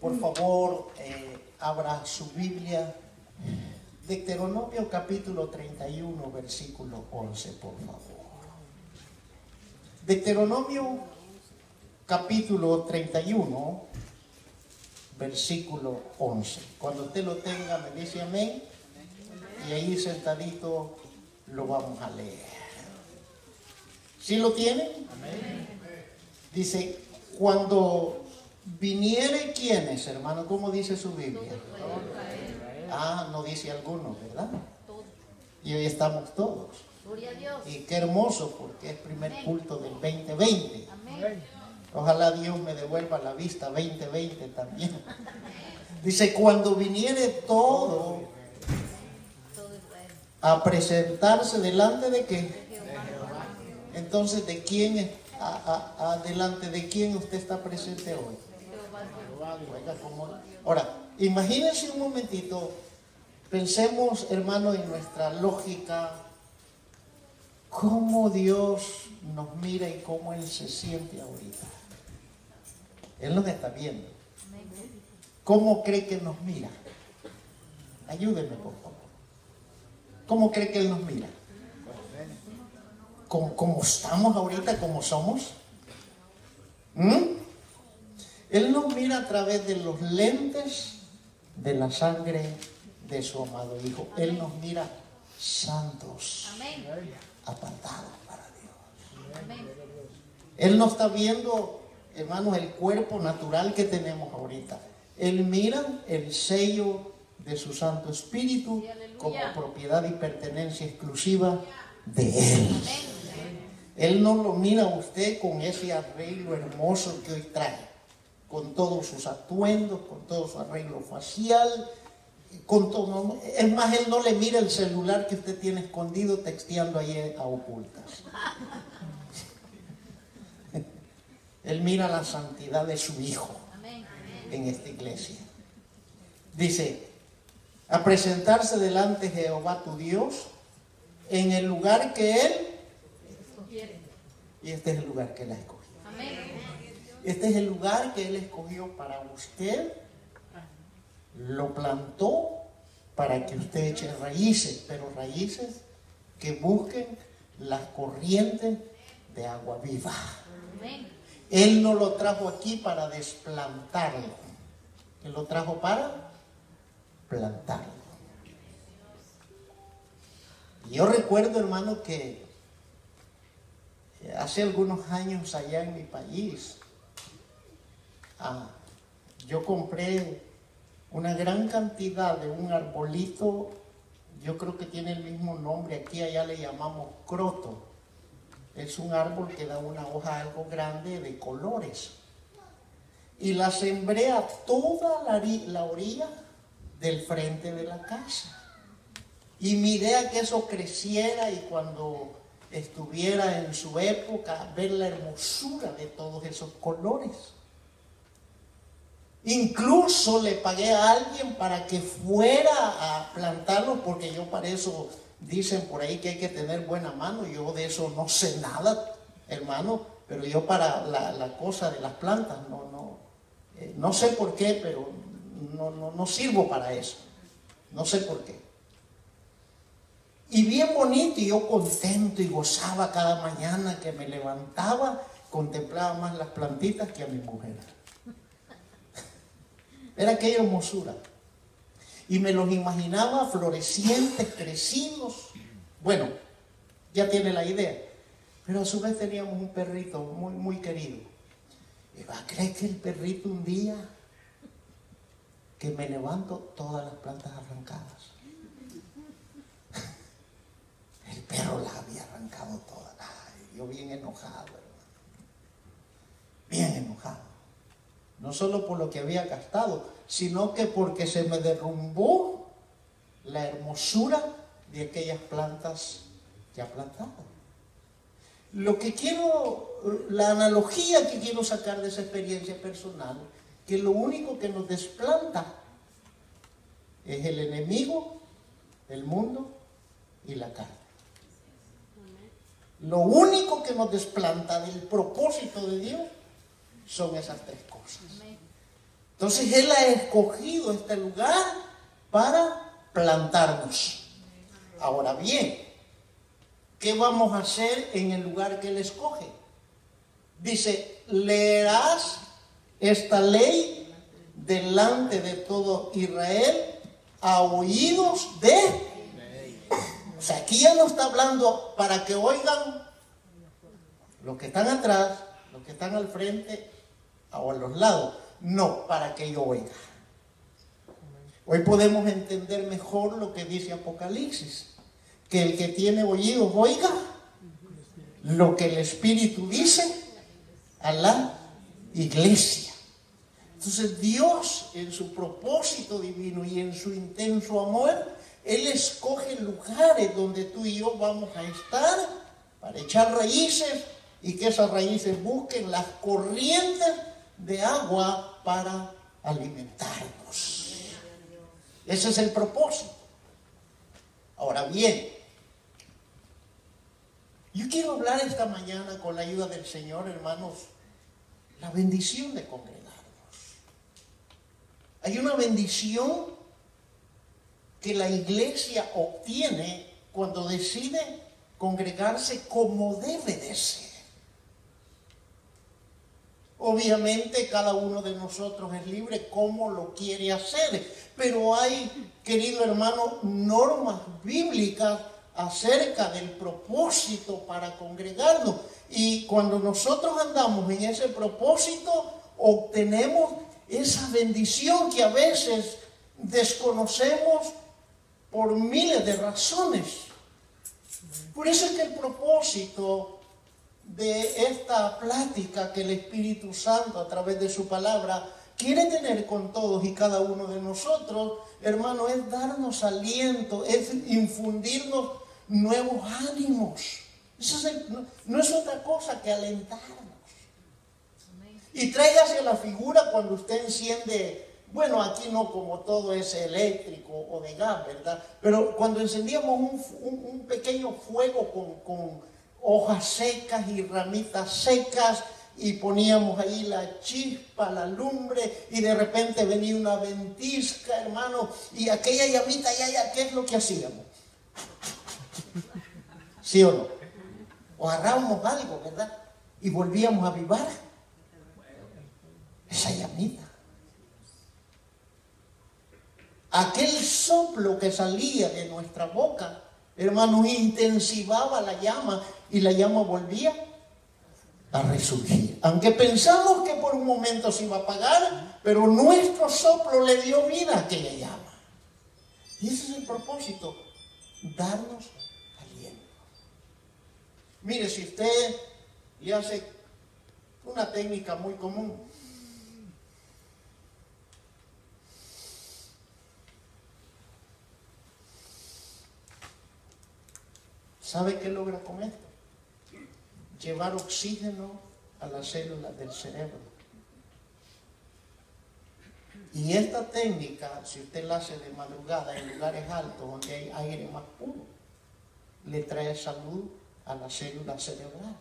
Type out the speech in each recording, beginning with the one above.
Por favor, eh, abra su Biblia. Deuteronomio capítulo 31, versículo 11, por favor. Deuteronomio capítulo 31, versículo 11. Cuando usted lo tenga, me dice amén. Y ahí sentadito lo vamos a leer. ¿Sí lo tienen? Dice, cuando viniere quienes, hermano, ¿cómo dice su Biblia? Ah, no dice alguno, ¿verdad? Y hoy estamos todos. Y qué hermoso porque es primer culto del 2020. Ojalá Dios me devuelva la vista 2020 también. Dice, cuando viniere todo a presentarse delante de qué? Entonces, ¿de quién, adelante de quién usted está presente hoy? Ahora, imagínense un momentito, pensemos, hermano, en nuestra lógica, cómo Dios nos mira y cómo Él se siente ahorita. Él nos está viendo. ¿Cómo cree que nos mira? Ayúdenme, por favor. ¿Cómo cree que Él nos mira? ¿Cómo, estamos ahorita, como somos? ¿Mm? Él nos mira a través de los lentes de la sangre de su amado Hijo. Él nos mira santos, apartados para Dios. Él no está viendo hermanos, el cuerpo natural que tenemos ahorita. Él mira el sello de su Santo Espíritu como propiedad y pertenencia exclusiva de Él. Él no lo mira a usted con ese arreglo hermoso que hoy trae, con todos sus atuendos, con todo su arreglo facial, con todo. Es más, Él no le mira el celular que usted tiene escondido texteando ahí a ocultas. Él mira la santidad de su Hijo en esta iglesia. Dice, a presentarse delante de Jehová tu Dios en el lugar que Él y este es el lugar que Él ha escogido. Este es el lugar que Él escogió para usted. Lo plantó para que usted eche raíces, pero raíces que busquen las corrientes de agua viva. Él no lo trajo aquí para desplantarlo. Él lo trajo para plantarlo. yo recuerdo, hermano, que hace algunos años allá en mi país, ah, yo compré una gran cantidad de un arbolito, yo creo que tiene el mismo nombre, aquí allá le llamamos croto es un árbol que da una hoja algo grande de colores. Y la sembré a toda la, orilla del frente de la casa. Y mi idea que eso creciera y cuando estuviera en su época, ver la hermosura de todos esos colores. Incluso le pagué a alguien para que fuera a plantarlo, porque yo para eso Dicen por ahí que hay que tener buena mano, yo de eso no sé nada, hermano, pero yo para la, cosa de las plantas no, no, eh, no sé por qué, pero no, no, no sirvo para eso, no sé por qué. Y bien bonito, y yo contento y gozaba cada mañana que me levantaba, contemplaba más las plantitas que a mi mujer. Era aquella hermosura y me los imaginaba florecientes, crecidos. Bueno, ya tiene la idea. Pero a su vez teníamos un perrito muy, muy querido. ¿Y va a creer que el perrito un día que me levanto todas las plantas arrancadas? El perro las había arrancado todas. yo bien enojado, hermano. Bien enojado. No solo por lo que había gastado, sino que porque se me derrumbó la hermosura de aquellas plantas ya plantadas. Lo que quiero, la analogía que quiero sacar de esa experiencia personal, que lo único que nos desplanta es el enemigo, el mundo y la carne. Lo único que nos desplanta del propósito de Dios son esas tres cosas. Entonces Él ha escogido este lugar para plantarnos. Ahora bien, ¿qué vamos a hacer en el lugar que Él escoge? Dice, leerás esta ley delante de todo Israel a oídos de... O sea, aquí ya no está hablando para que oigan los que están atrás, los que están al frente o a los lados. No, para que yo oiga. Hoy podemos entender mejor lo que dice Apocalipsis. Que el que tiene oídos oiga lo que el Espíritu dice a la iglesia. Entonces Dios en su propósito divino y en su intenso amor, Él escoge lugares donde tú y yo vamos a estar para echar raíces y que esas raíces busquen las corrientes de agua para alimentarnos. Ese es el propósito. Ahora bien, yo quiero hablar esta mañana con la ayuda del Señor, hermanos, la bendición de congregarnos. Hay una bendición que la iglesia obtiene cuando decide congregarse como debe de ser. Obviamente cada uno de nosotros es libre como lo quiere hacer, pero hay, querido hermano, normas bíblicas acerca del propósito para congregarnos. Y cuando nosotros andamos en ese propósito, obtenemos esa bendición que a veces desconocemos por miles de razones. Por eso es que el propósito de esta plática que el Espíritu Santo a través de su palabra quiere tener con todos y cada uno de nosotros, hermano, es darnos aliento, es infundirnos nuevos ánimos. Eso no, es otra cosa que alentarnos. Y tráigase la figura cuando usted enciende, bueno, aquí no como todo es eléctrico o de gas, ¿verdad? Pero cuando encendíamos un, pequeño fuego con hojas secas y ramitas secas y poníamos ahí la chispa, la lumbre y de repente venía una ventisca, hermano, y aquella llamita, ya, ya, ¿qué es lo que hacíamos? ¿Sí o no? O agarrábamos algo, ¿verdad? Y volvíamos a avivar esa llamita. Aquel soplo que salía de nuestra boca, hermano, intensivaba la llama y la llama volvía a resurgir. Aunque pensamos que por un momento se iba a apagar, pero nuestro soplo le dio vida a aquella llama. Y ese es el propósito, darnos aliento. Mire, si usted le hace una técnica muy común, ¿sabe qué logra con esto? Llevar oxígeno a las células del cerebro. Y esta técnica, si usted la hace de madrugada en lugares altos donde hay aire más puro, le trae salud a la célula cerebral.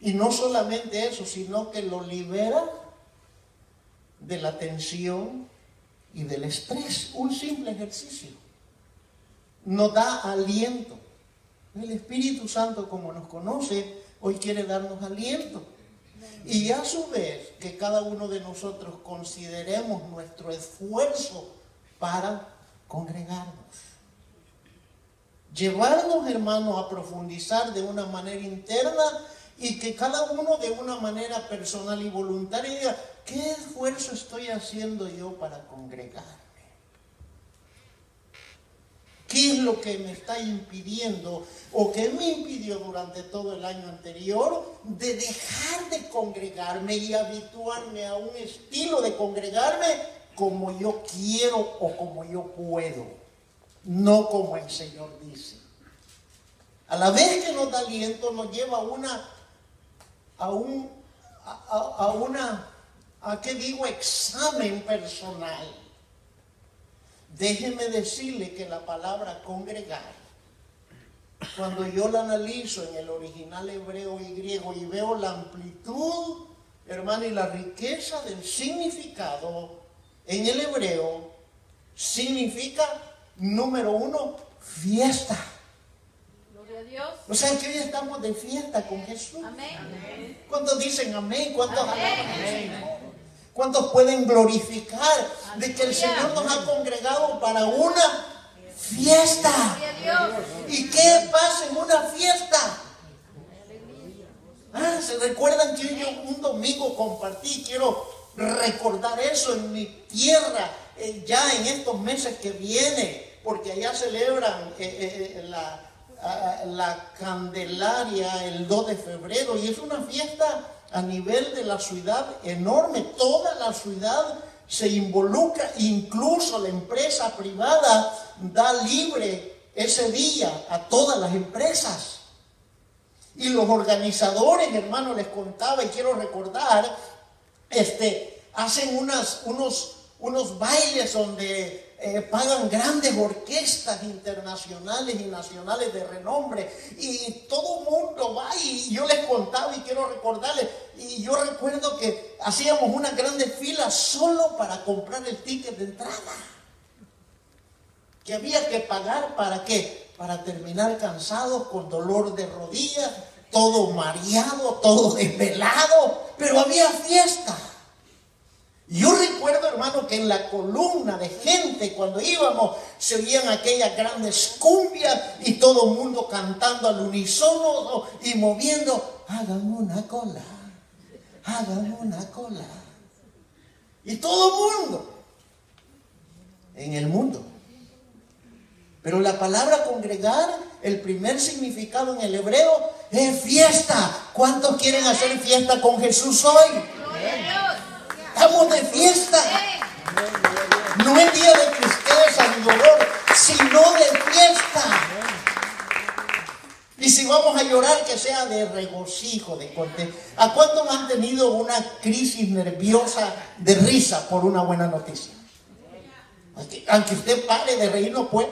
Y no solamente eso, sino que lo libera de la tensión y del estrés. Un simple ejercicio. Nos da aliento. El Espíritu Santo, como nos conoce, hoy quiere darnos aliento. Y a su vez, que cada uno de nosotros consideremos nuestro esfuerzo para congregarnos. Llevarnos, hermanos, a profundizar de una manera interna y que cada uno de una manera personal y voluntaria diga, ¿qué esfuerzo estoy haciendo yo para congregar? ¿Qué es lo que me está impidiendo o que me impidió durante todo el año anterior de dejar de congregarme y habituarme a un estilo de congregarme como yo quiero o como yo puedo, no como el Señor dice? A la vez que nos da aliento, nos lleva a una, a un, a, una, a qué digo, examen personal Déjeme decirle que la palabra congregar, cuando yo la analizo en el original hebreo y griego y veo la amplitud hermano, y la riqueza del significado en el hebreo significa, número uno, fiesta. Gloria a Dios. O sea que hoy estamos de fiesta con Jesús. Amén. ¿Cuántos dicen amén? ¿Cuántos Amén. Señor? ¿Cuántos pueden glorificar de que el. Señor nos ha congregado para una fiesta? ¿Y qué pasa en una fiesta? Ah, ¿se recuerdan que yo un domingo compartí? Quiero recordar eso en mi tierra, eh, ya en estos meses que viene, porque allá celebran eh, eh, la, ah, la Candelaria el 2 de febrero y es una fiesta a nivel de la ciudad enorme, toda la ciudad se involucra, incluso la empresa privada da libre ese día a todas las empresas. Y los organizadores, hermano, les contaba y quiero recordar, este, hacen unas, unos, unos bailes donde eh, pagan grandes orquestas internacionales y nacionales de renombre. Y todo el mundo va y yo les contaba y quiero recordarles. Y yo recuerdo que hacíamos una grande fila solo para comprar el ticket de entrada que había que pagar para qué? Para terminar cansados, con dolor de rodillas, todo mareado, todo desvelado, pero había fiesta. Yo recuerdo, hermano, que en la columna de gente, cuando íbamos, se oían aquellas grandes cumbias y todo el mundo cantando al unísono y moviendo, hagan una cola, hagan una cola. Y todo el mundo, en el mundo. Pero la palabra congregar, el primer significado en el hebreo es fiesta. ¿Cuántos quieren hacer fiesta con Jesús hoy? Estamos de fiesta. No es día de tristeza ni dolor, sino de fiesta. Y si vamos a llorar, que sea de regocijo, de contento. ¿A cuántos han tenido una crisis nerviosa de risa por una buena noticia? Aunque, aunque usted pare de reír, no puede.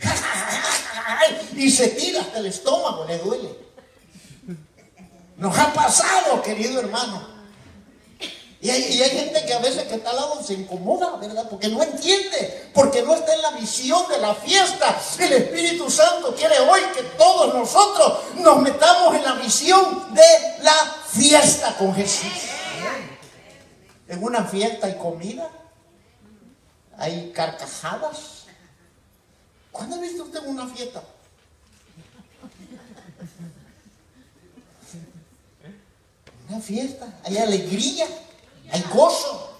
Y se tira hasta el estómago, le duele. Nos ha pasado, querido hermano. Y hay, gente que a veces que está al lado se incomoda, ¿verdad? Porque no entiende, porque no está en la visión de la fiesta. El Espíritu Santo quiere hoy que todos nosotros nos metamos en la visión de la fiesta con Jesús. En una fiesta hay comida, hay carcajadas. ¿Cuándo ha visto usted una fiesta? Una fiesta, hay alegría, hay gozo,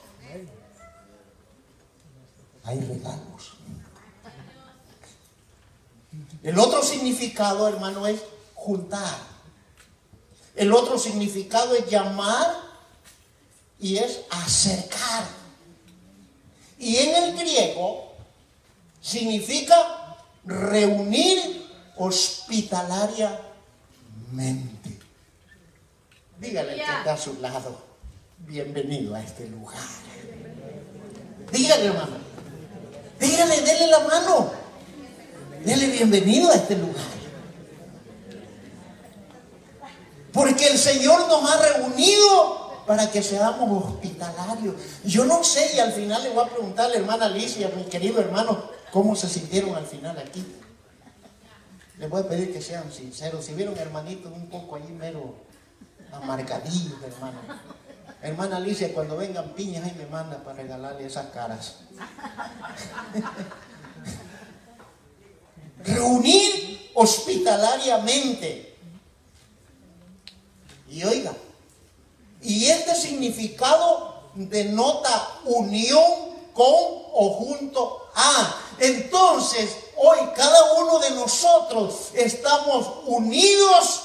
hay regalos. El otro significado, hermano, es juntar. El otro significado es llamar y es acercar. Y en el griego significa reunir hospitalariamente. Dígale al que está a su lado, bienvenido a este lugar. Dígale, hermano. Dígale, dele la mano. Dele bienvenido a este lugar. Porque el Señor nos ha reunido para que seamos hospitalarios. Yo no sé, y al final le voy a preguntar a la hermana Alicia, mi querido hermano, cómo se sintieron al final aquí. Les voy a pedir que sean sinceros. Si vieron hermanitos un poco allí mero amargadillos, hermano. Hermana Alicia, cuando vengan piñas, ahí me manda para regalarle esas caras. Reunir hospitalariamente. Y oiga, y este significado denota unión con o junto a. Entonces, hoy cada uno de nosotros estamos unidos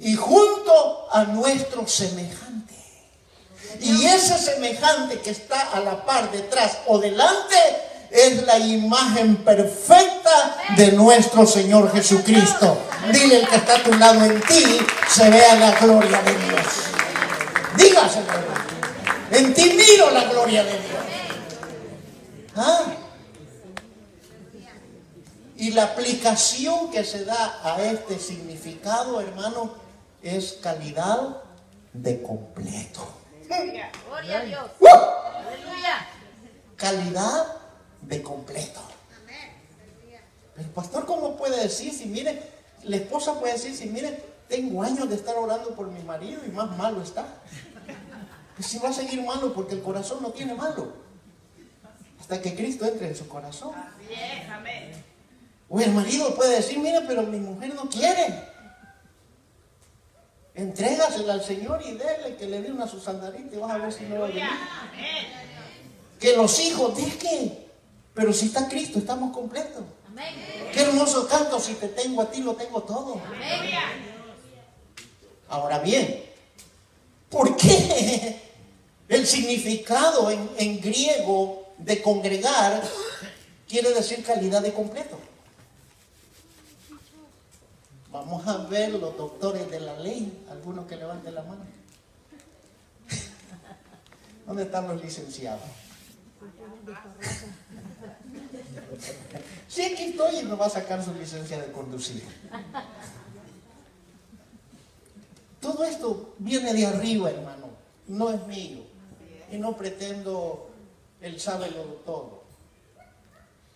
y junto a nuestro semejante. Y ese semejante que está a la par, detrás o delante, es la imagen perfecta de nuestro Señor Jesucristo. Dile el que está a tu lado en ti, se vea la gloria de Dios. Dígaselo. En ti miro la gloria de Dios. ¿Ah? Y la aplicación que se da a este significado, hermano, es calidad de completo. Gloria a Dios. ¡Uh! Aleluya. Calidad de completo. Pero pastor, ¿cómo puede decir si mire, la esposa puede decir si mire, tengo años de estar orando por mi marido y más malo está? Pues si va a seguir malo porque el corazón no tiene malo. Hasta que Cristo entre en su corazón. Así es, amén. O el marido puede decir, mira, pero mi mujer no quiere. Entrégasela al Señor y déle que le dé una susandarita y vas a ver si no va a venir. Que los hijos dejen. Pero si está Cristo, estamos completos. Amén. Qué hermoso canto, si te tengo a ti, lo tengo todo. Amén. Ahora bien, ¿por qué el significado en, en griego de congregar quiere decir calidad de completo? Vamos a ver los doctores de la ley, algunos que levanten la mano. ¿Dónde están los licenciados? Sí, aquí estoy y me va a sacar su licencia de conducir. Todo esto viene de arriba, hermano, no es mío. Y no pretendo el sábelo todo.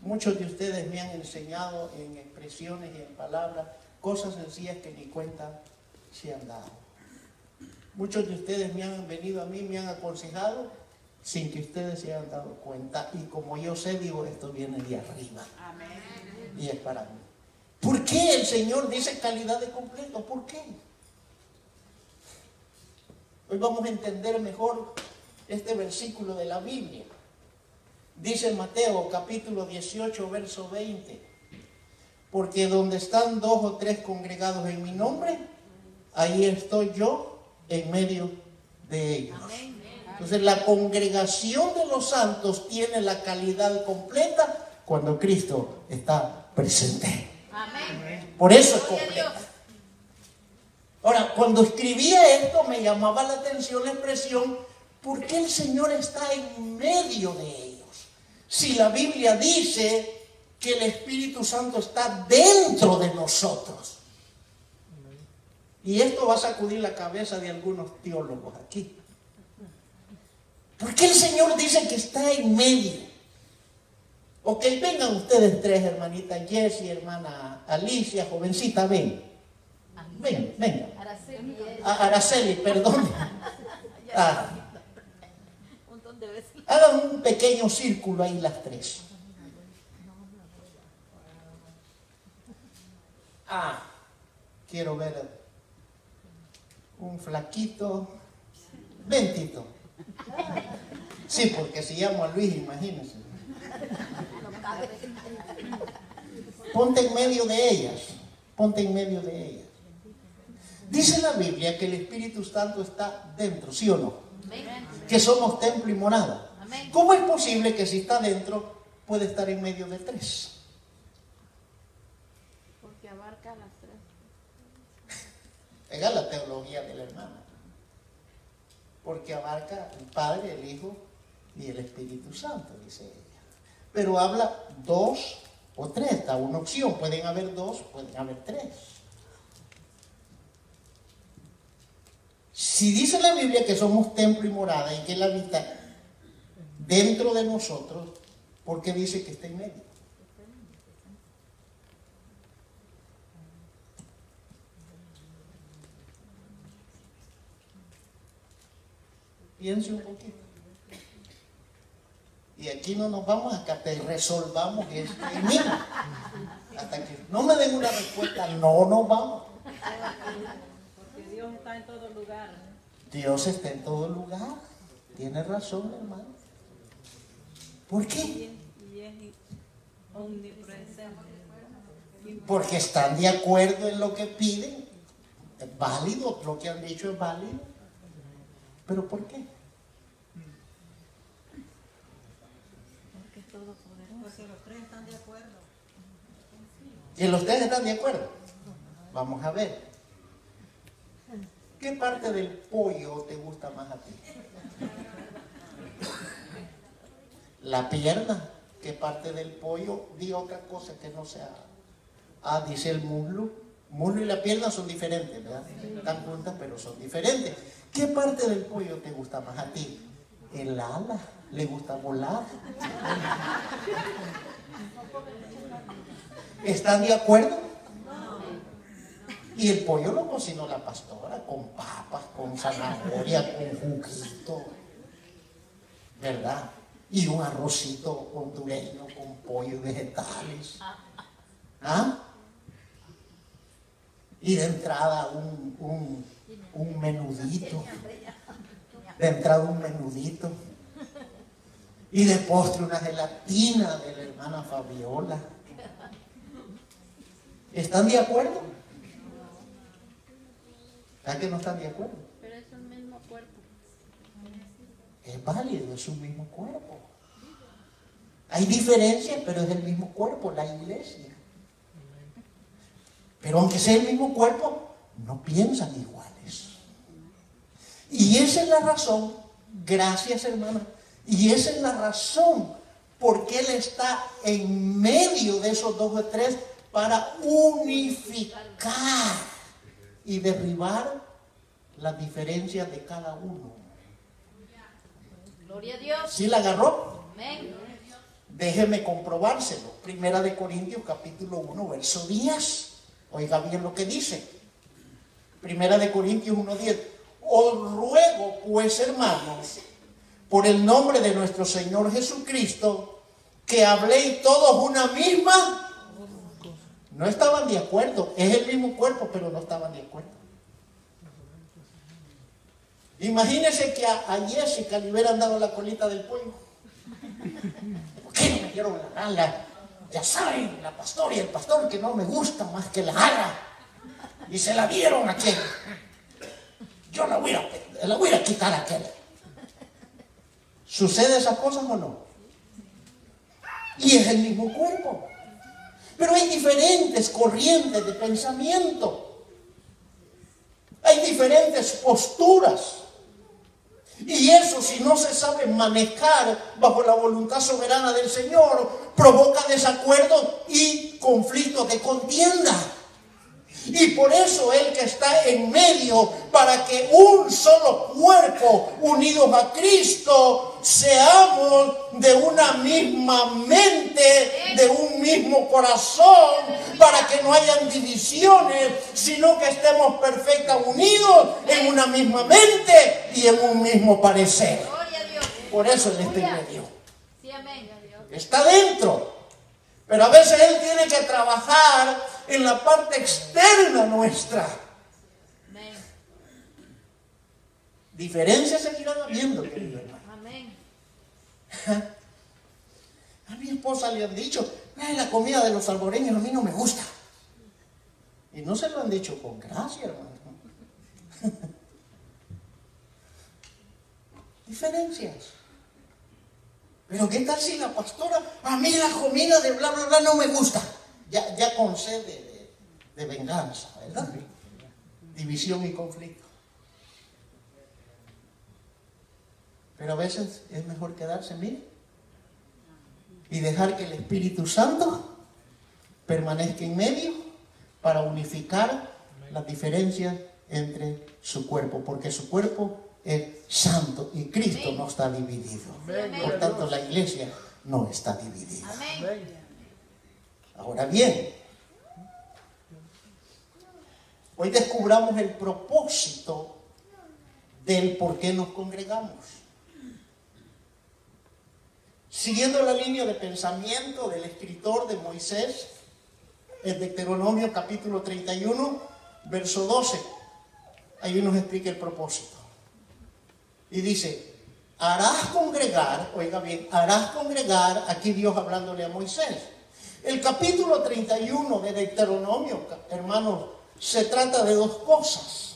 Muchos de ustedes me han enseñado en expresiones y en palabras cosas sencillas que ni cuenta se han dado. Muchos de ustedes me han venido a mí, me han aconsejado sin que ustedes se hayan dado cuenta. Y como yo sé, digo, esto viene de arriba. Amén. Y es para mí. ¿Por qué el Señor dice calidad de completo? ¿Por qué? Hoy vamos a entender mejor este versículo de la Biblia. Dice Mateo capítulo 18, verso 20. Porque donde están dos o tres congregados en mi nombre, ahí estoy yo en medio de ellos. Entonces la congregación de los santos tiene la calidad completa cuando Cristo está presente. Por eso es completa. Ahora, cuando escribía esto me llamaba la atención la expresión, ¿por qué el Señor está en medio de ellos? Si la Biblia dice que el Espíritu Santo está dentro de nosotros. Y esto va a sacudir la cabeza de algunos teólogos aquí. ¿Por qué el Señor dice que está en medio? Ok, vengan ustedes tres, hermanita Jessie, hermana Alicia, jovencita, ven. Ven, venga. Araceli es A- Araceli, perdón. Ah, hagan un pequeño círculo ahí las tres. Ah, quiero ver un flaquito. Ven, Tito. Sí, porque si llamo a Luis, imagínense. Ponte en medio de ellas. Ponte en medio de ellas. Dice la Biblia que el Espíritu Santo está dentro, ¿sí o no? Amén. Que somos templo y morada. Amén. ¿Cómo es posible que si está dentro puede estar en medio de tres? Porque abarca las tres. Esa es la teología de la hermana. Porque abarca el Padre, el Hijo y el Espíritu Santo, dice ella. Pero habla dos o tres, da una opción. Pueden haber dos, pueden haber tres. Si dice la Biblia que somos templo y morada y que Él habita dentro de nosotros, ¿por qué dice que está en medio? Piense un poquito. Y aquí no nos vamos hasta que resolvamos esto. Y mira, hasta que no me den una respuesta, no nos vamos. Porque Dios está en todo lugar. Dios está en todo lugar. Tiene razón, hermano. ¿Por qué? Porque están de acuerdo en lo que piden. Es válido, lo que han dicho es válido. ¿Pero por qué? Porque los tres están de acuerdo. ¿Y los tres están de acuerdo? Vamos a ver. ¿Qué parte del pollo te gusta más a ti? La pierna. ¿Qué parte del pollo? Di otra cosa que no sea. Ah, dice el muslo. Muslo y la pierna son diferentes, ¿verdad? Están juntas, pero son diferentes. ¿Qué parte del pollo te gusta más a ti? El ala. ¿Le gusta volar? ¿Están de acuerdo? Y el pollo lo cocinó la pastora con papas, con zanahoria, con juguito. ¿Verdad? Y un arrocito hondureño con pollo y vegetales. ¿Ah? Y de entrada un, un, un menudito. De entrada un menudito. Y de postre una gelatina de la hermana Fabiola. ¿Están de acuerdo? ¿A que no están de acuerdo? Pero es un mismo cuerpo. Es válido, es un mismo cuerpo. Hay diferencias, pero es el mismo cuerpo, la iglesia. Pero aunque sea el mismo cuerpo, no piensan iguales. Y esa es la razón, gracias hermana, y esa es la razón por qué Él está en medio de esos dos o tres para unificar y derribar las diferencias de cada uno. Gloria a Dios. ¿Sí la agarró? Amén. Déjeme comprobárselo. Primera de Corintios capítulo 1, verso 10. Oiga bien lo que dice. Primera de Corintios 1, 10. Os ruego pues, hermanos, por el nombre de nuestro Señor Jesucristo, que habléis todos una misma. No estaban de acuerdo. Es el mismo cuerpo, pero no estaban de acuerdo. Imagínense que a, Jessica le hubieran dado la colita del pollo. ¿Por qué no me dieron la ala? Ya saben, la pastora y el pastor que no me gusta más que la ala. Y se la dieron a aquel. Yo la voy a, la voy a quitar a aquel. ¿Sucede esas cosas o no? Y es el mismo cuerpo. Pero hay diferentes corrientes de pensamiento. Hay diferentes posturas. Y eso si no se sabe manejar bajo la voluntad soberana del Señor, provoca desacuerdo y conflictos de contienda. Y por eso Él que está en medio, para que un solo cuerpo unidos a Cristo, seamos de una misma mente, de un mismo corazón, para que no hayan divisiones, sino que estemos perfectamente unidos en una misma mente y en un mismo parecer. Por eso Él está en medio. Está dentro. Pero a veces Él tiene que trabajar en la parte externa nuestra. Diferencias seguirán habiendo, querido hermano. Amén. A mi esposa le han dicho, "Ay, la comida de los salvoreños a mí no me gusta. Y no se lo han dicho con gracia, hermano. Diferencias. Pero ¿qué tal si la pastora, a mí la comida de bla, bla, bla no me gusta? Ya, ya con sed de, de- de venganza, ¿verdad? División y conflicto. Pero a veces es mejor quedarse, mire, y dejar que el Espíritu Santo permanezca en medio para unificar las diferencias entre su cuerpo, porque su cuerpo es santo y Cristo no está dividido. Por tanto, la iglesia no está dividida. Amén. Ahora bien, hoy descubramos el propósito del por qué nos congregamos. Siguiendo la línea de pensamiento del escritor de Moisés, en Deuteronomio capítulo 31, verso 12, ahí nos explica el propósito. Y dice, harás congregar, oiga bien, harás congregar, aquí Dios hablándole a Moisés. El capítulo 31 de Deuteronomio, hermanos, se trata de dos cosas.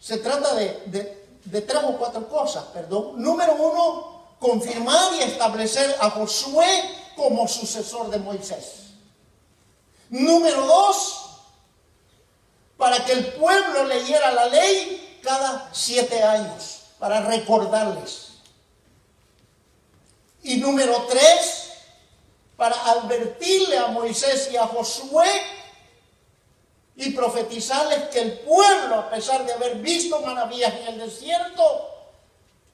Se trata de, de- de tres o cuatro cosas, perdón. Número uno, confirmar y establecer a Josué como sucesor de Moisés. Número dos, para que el pueblo leyera la ley cada siete años, para recordarles. Y número tres, para advertirle a Moisés y a Josué y profetizarles que el pueblo, a pesar de haber visto maravillas en el desierto,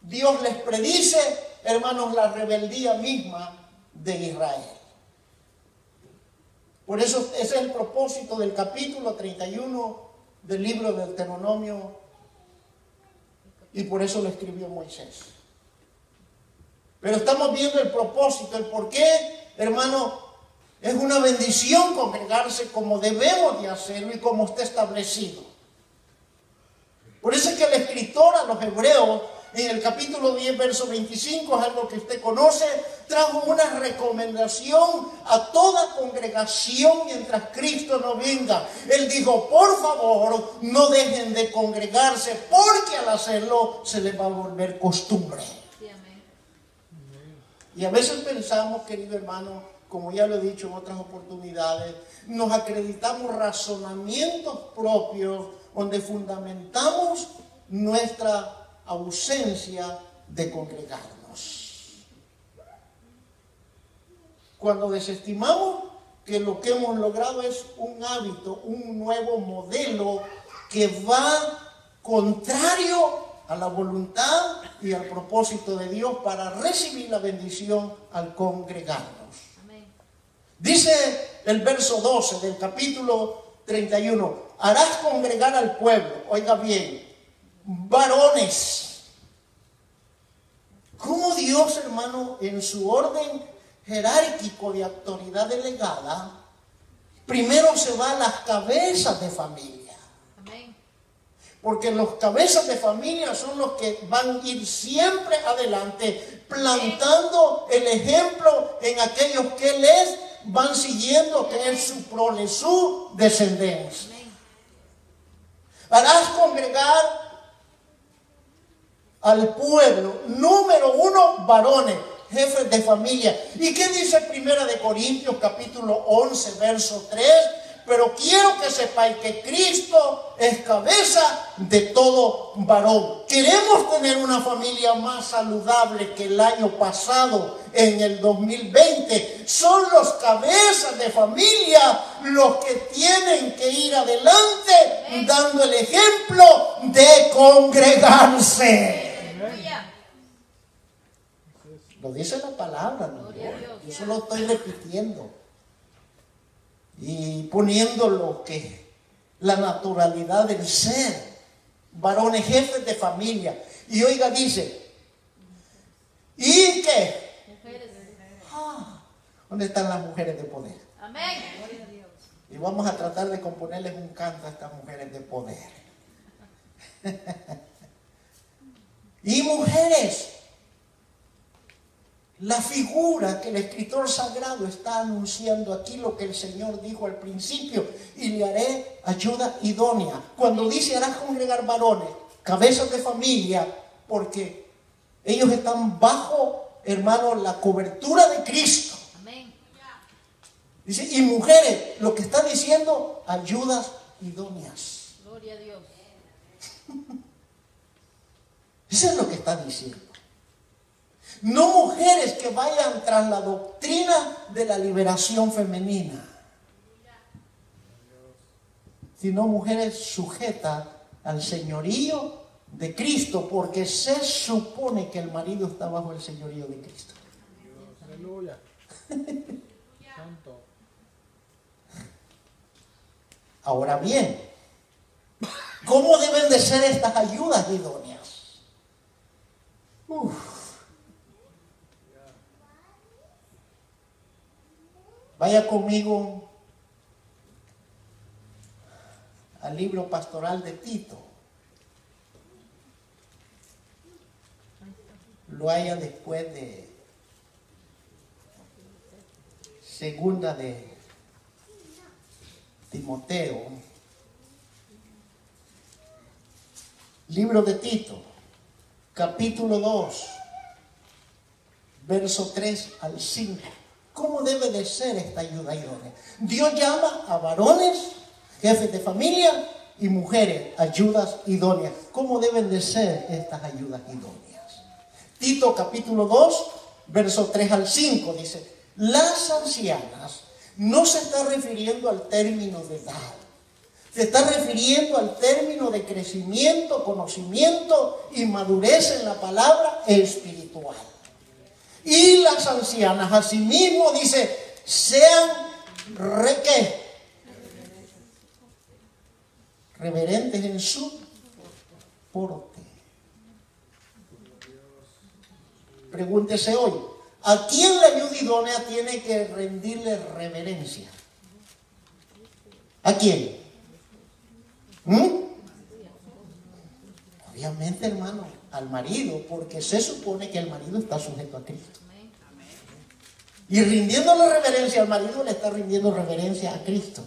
Dios les predice, hermanos, la rebeldía misma de Israel. Por eso ese es el propósito del capítulo 31 del libro del Deuteronomio y por eso lo escribió Moisés. Pero estamos viendo el propósito, el por qué, hermano, es una bendición congregarse como debemos de hacerlo y como está establecido. Por eso es que el escritor a los hebreos en el capítulo 10, verso 25, es algo que usted conoce, trajo una recomendación a toda congregación mientras Cristo no venga. Él dijo, por favor, no dejen de congregarse, porque al hacerlo se les va a volver costumbre. Y a veces pensamos, querido hermano, como ya lo he dicho en otras oportunidades, nos acreditamos razonamientos propios donde fundamentamos nuestra ausencia de congregarnos. Cuando desestimamos que lo que hemos logrado es un hábito, un nuevo modelo que va contrario a la voluntad y al propósito de Dios para recibir la bendición al congregarnos. Amén. Dice el verso 12 del capítulo 31, harás congregar al pueblo, oiga bien, varones. ¿Cómo Dios, hermano, en su orden jerárquico de autoridad delegada, primero se va a las cabezas de familia? Porque los cabezas de familia son los que van a ir siempre adelante, plantando el ejemplo en aquellos que les van siguiendo, que es su prole, su descendencia. Harás congregar al pueblo, número uno, varones, jefes de familia. ¿Y qué dice Primera de Corintios capítulo 11, verso 3? Pero quiero que sepáis que Cristo es cabeza de todo varón. Queremos tener una familia más saludable que el año pasado, en el 2020. Son los cabezas de familia los que tienen que ir adelante dando el ejemplo de congregarse. Lo dice la palabra, ¿no? Dios. Yo solo estoy repitiendo y poniendo lo que la naturalidad del ser, varones jefes de familia. Y oiga, dice, ¿y qué? Ah, ¿Dónde están las mujeres de poder? Amén. Y vamos a tratar de componerles un canto a estas mujeres de poder. y mujeres, la figura que el escritor sagrado está anunciando aquí, lo que el Señor dijo al principio, y le haré ayuda idónea. Cuando dice harás congregar varones, cabezas de familia, porque ellos están bajo, hermano, la cobertura de Cristo. Amén. Dice, y mujeres, lo que está diciendo, ayudas idóneas. Gloria a Dios. Eso es lo que está diciendo. No mujeres que vayan tras la doctrina de la liberación femenina, sino mujeres sujetas al señorío de Cristo, porque se supone que el marido está bajo el señorío de Cristo. Aleluya. Ahora bien, ¿cómo deben de ser estas ayudas idóneas? Uf. Vaya conmigo al libro pastoral de Tito. Lo haya después de segunda de Timoteo. Libro de Tito, capítulo 2, verso 3 al 5. ¿Cómo debe de ser esta ayuda idónea? Dios llama a varones, jefes de familia y mujeres, ayudas idóneas. ¿Cómo deben de ser estas ayudas idóneas? Tito capítulo 2, verso 3 al 5 dice, las ancianas no se está refiriendo al término de edad, Se está refiriendo al término de crecimiento, conocimiento y madurez en la palabra espiritual. Y las ancianas, asimismo, dice, sean re, ¿qué? reverentes en su porte. Pregúntese hoy, ¿a quién la ayuda idónea tiene que rendirle reverencia? ¿A quién? ¿Mm? Obviamente, hermano, al marido, porque se supone que el marido está sujeto a Cristo. Y rindiéndole reverencia al marido, le está rindiendo reverencia a Cristo.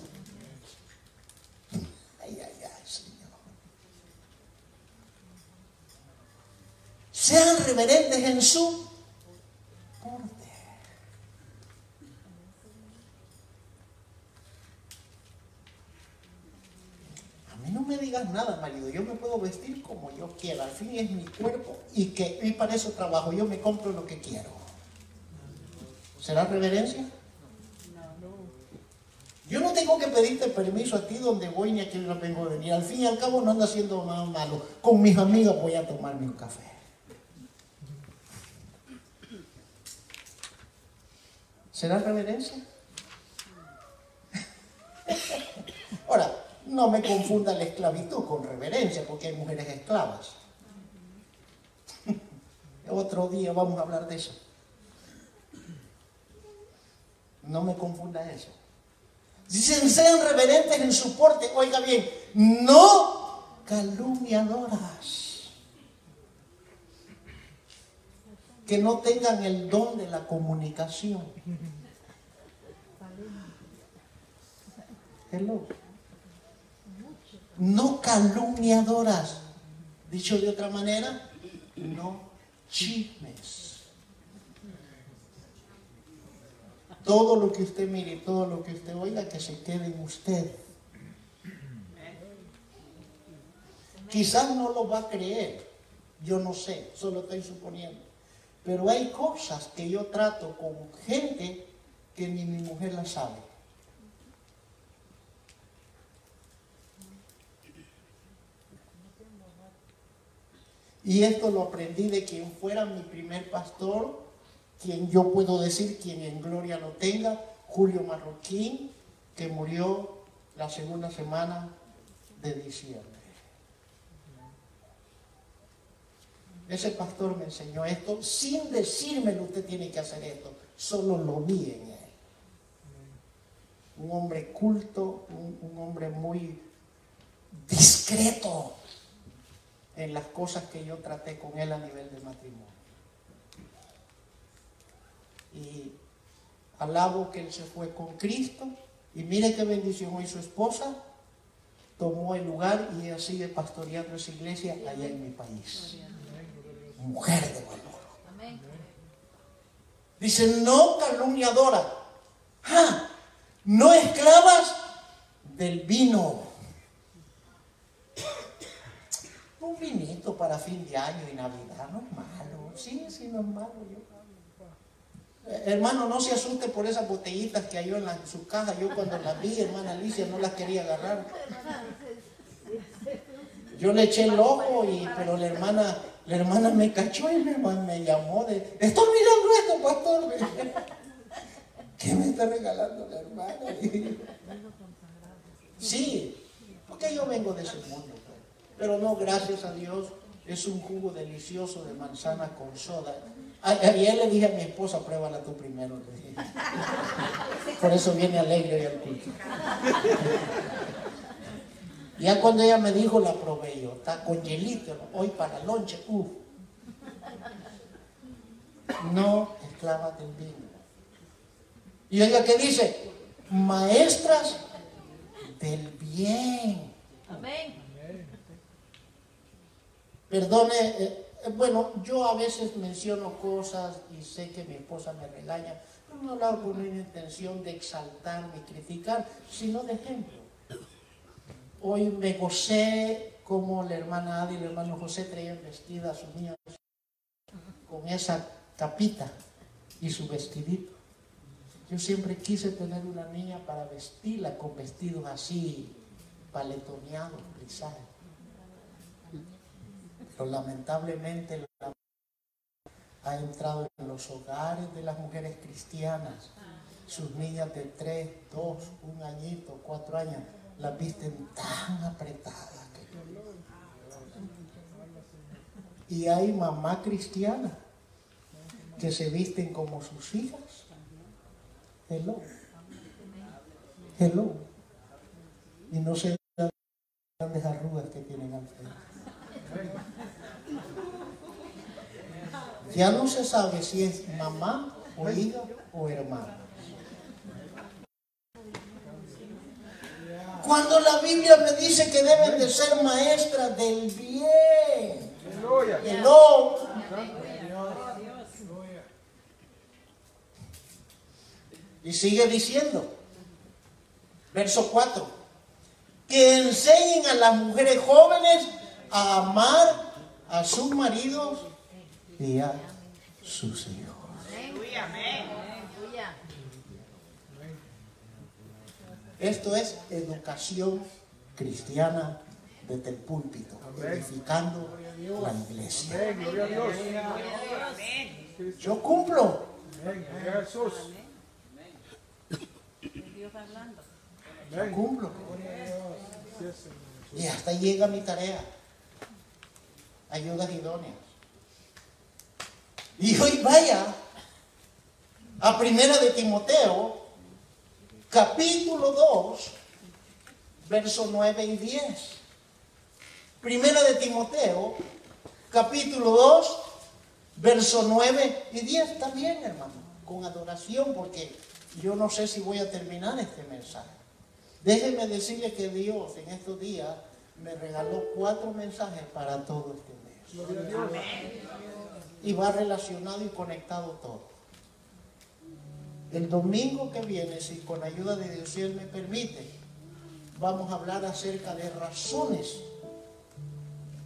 Ay, ay, ay, Señor. Sean reverentes en su porte. A mí no me digas nada, marido. Yo me puedo vestir como yo quiera. Al fin es mi cuerpo y, que, y para eso trabajo. Yo me compro lo que quiero. ¿Será reverencia? Yo no tengo que pedirte permiso a ti donde voy ni a quién no vengo a venir. Al fin y al cabo no ando haciendo nada malo. Con mis amigas voy a tomarme un café. ¿Será reverencia? Ahora, no me confunda la esclavitud con reverencia, porque hay mujeres esclavas. Otro día vamos a hablar de eso. No me confunda eso. Dicen, sean reverentes en su porte. Oiga bien, no calumniadoras. Que no tengan el don de la comunicación. Hello. No calumniadoras. Dicho de otra manera, no chismes. Todo lo que usted mire, todo lo que usted oiga, que se quede en usted. Quizás no lo va a creer, yo no sé, solo estoy suponiendo. Pero hay cosas que yo trato con gente que ni mi mujer la sabe. Y esto lo aprendí de quien fuera mi primer pastor, quien yo puedo decir, quien en gloria lo tenga, Julio Marroquín, que murió la segunda semana de diciembre. Ese pastor me enseñó esto sin decírmelo, usted tiene que hacer esto, solo lo vi en él. Un hombre culto, un, un hombre muy discreto en las cosas que yo traté con él a nivel de matrimonio. Y alabo que él se fue con Cristo. Y mire qué bendición hoy su esposa tomó el lugar y ella sigue pastoreando esa iglesia allá en mi país. Mujer de valor. Dice, no calumniadora. ¡Ja! No esclavas del vino. Un vinito para fin de año y Navidad no es malo. Sí, sí, no es malo. Yo- Eh, Hermano, no se asuste por esas botellitas que hay en, la- su caja. Yo cuando las vi, hermana Alicia, no las quería agarrar. Yo le eché el ojo, y, pero la hermana, la hermana me cachó y me, me llamó de, estoy mirando esto, pastor. ¿Qué me está regalando la hermana? Sí, porque yo vengo de ese mundo. Pero no, gracias a Dios, es un jugo delicioso de manzana con soda. Ayer le dije a mi esposa, pruébala tú primero. Por eso viene alegre hoy al culto. Ya cuando ella me dijo, la probé yo. Está con hielito, hoy para lonche. Uf. No esclavas del vino. Y oiga, ¿qué dice? Maestras del bien. Amén. Perdone, eh, eh, bueno, yo a veces menciono cosas y sé que mi esposa me regaña, pero no lo hago con una intención de exaltar ni criticar, sino de ejemplo. Hoy me gocé como la hermana Ada y el hermano José traían vestidas sus niñas con esa capita y su vestidito. Yo siempre quise tener una niña para vestirla con vestidos así, paletoneado, rizado. Pero lamentablemente la ha entrado en los hogares de las mujeres cristianas. Sus niñas de 3, 2, un añito, cuatro años, las visten tan apretadas. Y hay mamá cristiana que se visten como sus hijas. Hello. Hello. Y no se dan las grandes arrugas que tienen al frente. Ya no se sabe si es mamá o hija o hermana. Cuando la Biblia me dice que deben de ser maestras del bien. Hello. Y sigue diciendo, verso 4, que enseñen a las mujeres jóvenes a amar a sus maridos y a sus hijos. Esto es educación cristiana desde el púlpito, edificando la iglesia. Yo cumplo. Yo cumplo. Y hasta llega mi tarea. Ayudas idóneas. Y hoy vaya a Primera de Timoteo, capítulo 2, versos 9 y 10. Primera de Timoteo, capítulo 2, versos 9 y 10. Está bien, hermano, con adoración, porque yo no sé si voy a terminar este mensaje. Déjeme decirle que Dios en estos días me regaló cuatro mensajes para todo este mes. Y va relacionado y conectado todo. El domingo que viene, si con ayuda de Dios si Él me permite, vamos a hablar acerca de razones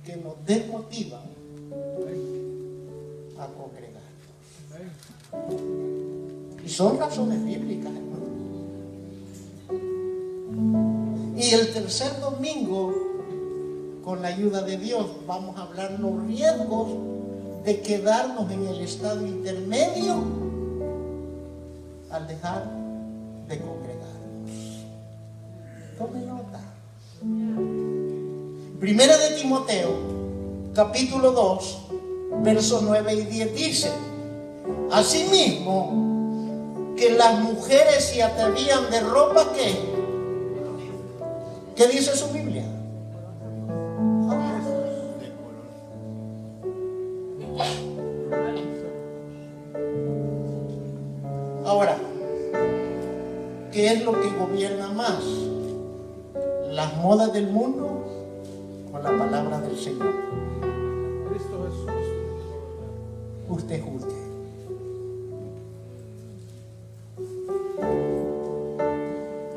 que nos desmotivan a congregarnos. Y son razones bíblicas, hermano. Y el tercer domingo, con la ayuda de Dios, vamos a hablar los riesgos de quedarnos en el estado intermedio al dejar de congregarnos. Tome nota. Primera de Timoteo, capítulo 2, versos 9 y 10 dice, Asimismo, que las mujeres se atrevían de ropa que ¿Qué dice su Biblia? ¿Qué es lo que gobierna más? ¿Las modas del mundo o la palabra del Señor? Cristo Jesús. Usted juzgue.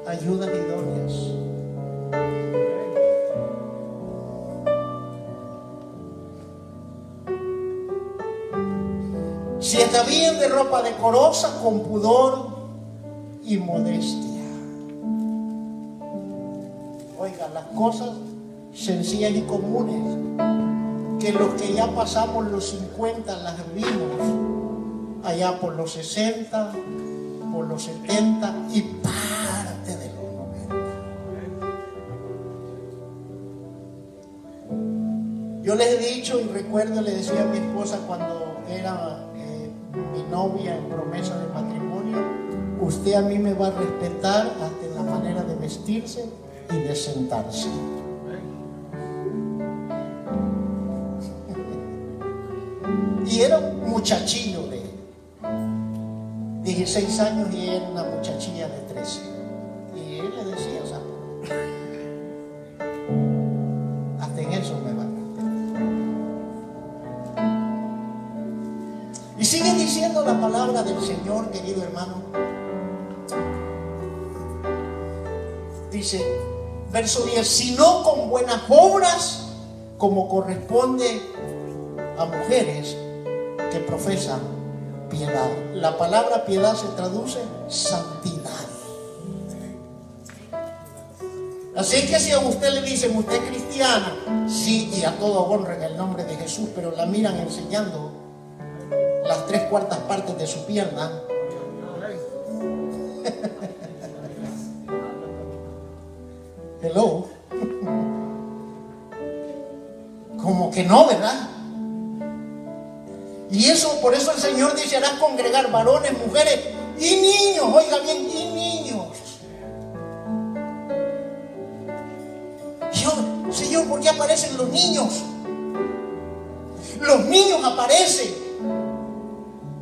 Ayudas idóneas. Si está bien de ropa decorosa, con pudor modestia. Oiga, las cosas sencillas y comunes que los que ya pasamos los 50 las vimos allá por los 60, por los 70 y parte de los 90. Yo les he dicho y recuerdo, le decía a mi esposa cuando era eh, mi novia en promesa de usted a mí me va a respetar hasta en la manera de vestirse y de sentarse. Y era un muchachillo de 16 años y era una muchachilla de 13. Verso 10, sino con buenas obras, como corresponde a mujeres que profesan piedad. La palabra piedad se traduce santidad. Así que si a usted le dicen, usted es cristiana, sí, y a todo honren el nombre de Jesús, pero la miran enseñando las tres cuartas partes de su pierna, como que no, ¿verdad? Y eso, por eso el Señor dice, harás congregar varones, mujeres y niños, oiga bien, y niños. Señor, Señor, ¿por qué aparecen los niños? Los niños aparecen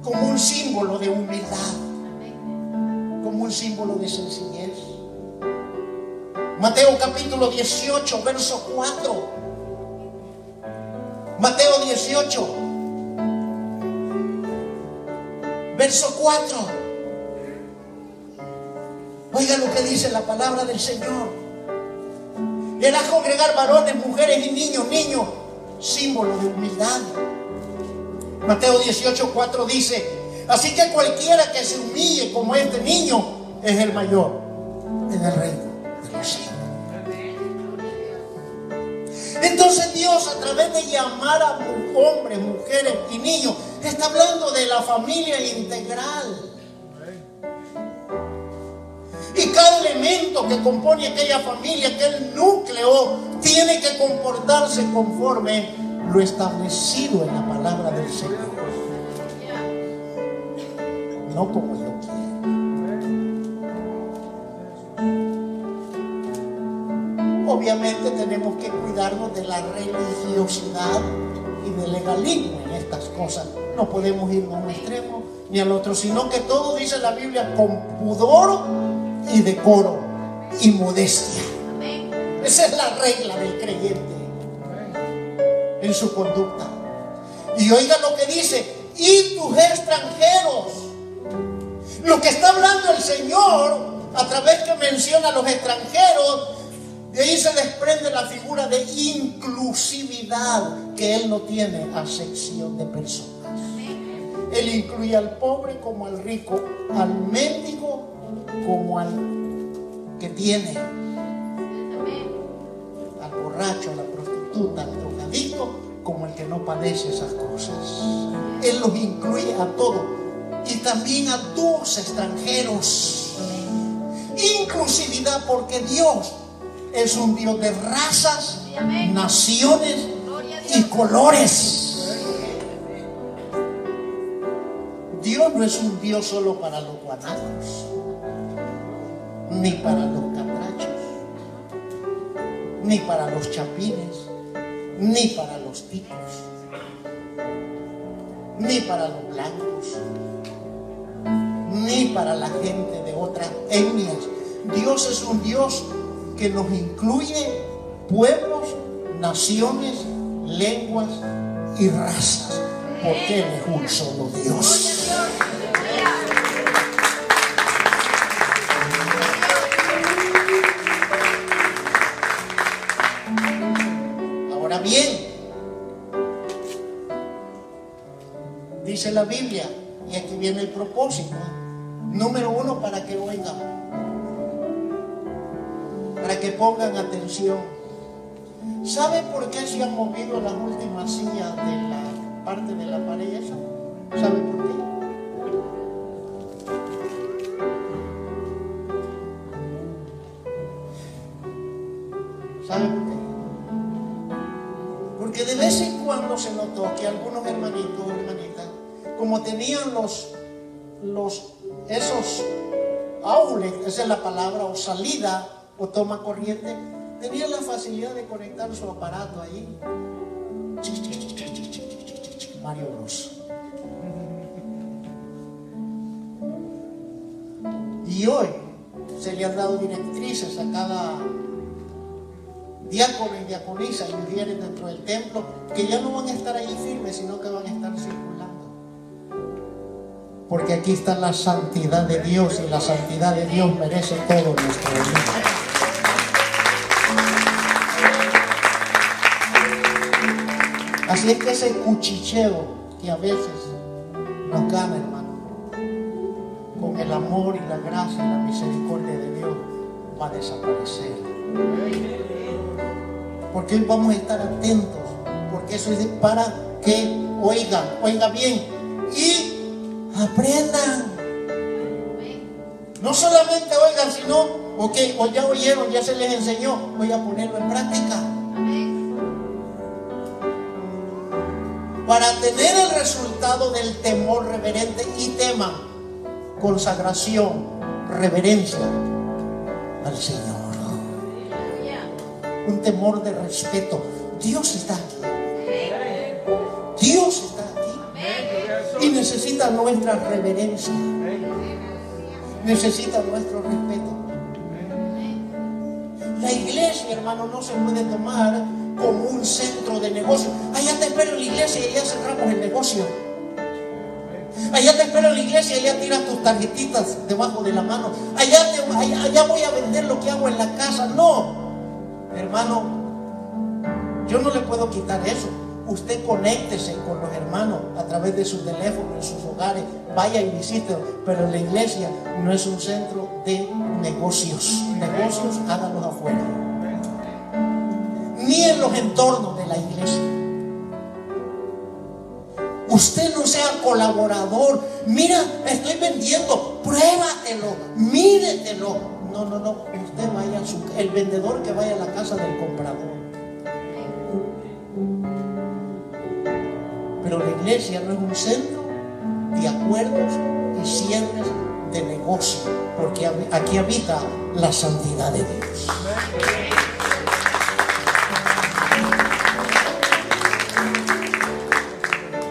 como un símbolo de humildad, como un símbolo de sencillez. Mateo capítulo 18, verso 4. Mateo 18, verso 4. Oiga lo que dice la palabra del Señor. Harás congregar varones, mujeres y niños, niños, símbolo de humildad. Mateo 18, 4 dice, así que cualquiera que se humille como este niño es el mayor en el reino de los cielos. Entonces Dios a través de llamar a hombres, mujeres y niños, está hablando de la familia integral. Y cada elemento que compone aquella familia, aquel núcleo, tiene que comportarse conforme lo establecido en la palabra del Señor. No como yo Obviamente tenemos que cuidarnos de la religiosidad y del legalismo en estas cosas. No podemos ir a un extremo ni al otro, sino que todo dice la Biblia con pudor y decoro y modestia. Esa es la regla del creyente en su conducta. Y oiga lo que dice, y tus extranjeros. Lo que está hablando el Señor a través que menciona a los extranjeros, de ahí se desprende la figura de inclusividad que Él no tiene acepción de personas. Él incluye al pobre como al rico, al mendigo como al que tiene al borracho, a la prostituta, al drogadicto, como el que no padece esas cosas. Él los incluye a todos y también a tus extranjeros. Inclusividad porque Dios es un Dios de razas, naciones y colores. Dios no es un Dios solo para los guanacos, ni para los catrachos, ni para los chapines, ni para los ticos, ni para los blancos, ni para la gente de otras etnias. Dios es un Dios que nos incluye pueblos, naciones, lenguas y razas, porque Él es un solo Dios. Ahora bien, dice la Biblia, y aquí viene el propósito. Número uno, para que oigan, para que pongan atención. ¿Sabe por qué se han movido las últimas sillas de la parte de la pared esa? ¿Sabe por qué? ¿Sabe por qué? Porque de vez en cuando se notó que algunos hermanitos hermanitas, como tenían los, los, esos outlets, esa es la palabra, o salida, o toma corriente, tenían la facilidad de conectar su aparato ahí. Mario Bros. Y hoy se le han dado directrices a cada diácono y diaconisa y mujeres dentro del templo que ya no van a estar ahí firmes, sino que van a estar circulando. Porque aquí está la santidad de Dios y la santidad de Dios merece todo nuestro honor. Así es que ese cuchicheo que a veces nos gana, hermano, con el amor y la gracia y la misericordia de Dios, va a desaparecer. Porque hoy vamos a estar atentos. Porque eso es para que oigan, oigan bien y aprendan. No solamente oigan, sino, ok, o ya oyeron, ya se les enseñó, voy a ponerlo en práctica. Para tener el resultado del temor reverente y tema, consagración, reverencia al Señor. Un temor de respeto. Dios está. Y necesita nuestra reverencia. Necesita nuestro respeto. La iglesia, hermano, no se puede tomar como un centro de negocio. Allá te espero en la iglesia y allá cerramos el negocio. Allá te espero en la iglesia y allá tiras tus tarjetitas debajo de la mano. Allá, te- allá, allá voy a vender lo que hago en la casa. No, hermano, yo no le puedo quitar eso. Usted conéctese con los hermanos a través de su teléfono, en sus hogares, vaya y visite. Pero la iglesia no es un centro de negocios. Negocios háganlos afuera. Ni en los entornos de la iglesia. Usted no sea colaborador. Mira, estoy vendiendo. Pruébatelo. Míretelo. No, no, no. Usted vaya a su. El vendedor que vaya a la casa del comprador. Pero la iglesia no es un centro de acuerdos y cierres de negocio. Porque aquí habita la santidad de Dios.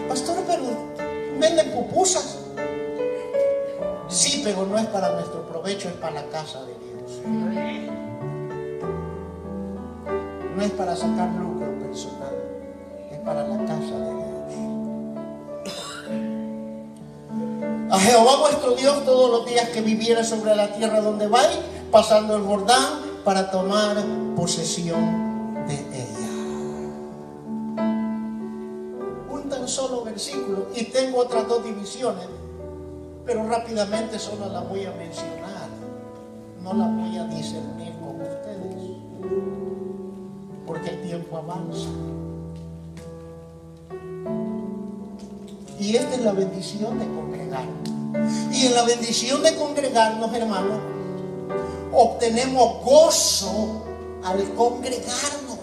Pastor, pero venden pupusas. Sí, pero no es para nuestro provecho, es para la casa de Dios. No es para sacar lucro personal, es para la casa de Dios. A Jehová vuestro Dios todos los días que viviera sobre la tierra donde vais, pasando el Jordán para tomar posesión de ella un tan solo versículo y tengo otras dos divisiones, pero rápidamente solo las voy a mencionar, no las voy a discernir con ustedes, porque el tiempo avanza. Y esta es la bendición de congregar. Y en la bendición de congregarnos, hermanos, obtenemos gozo al congregarnos.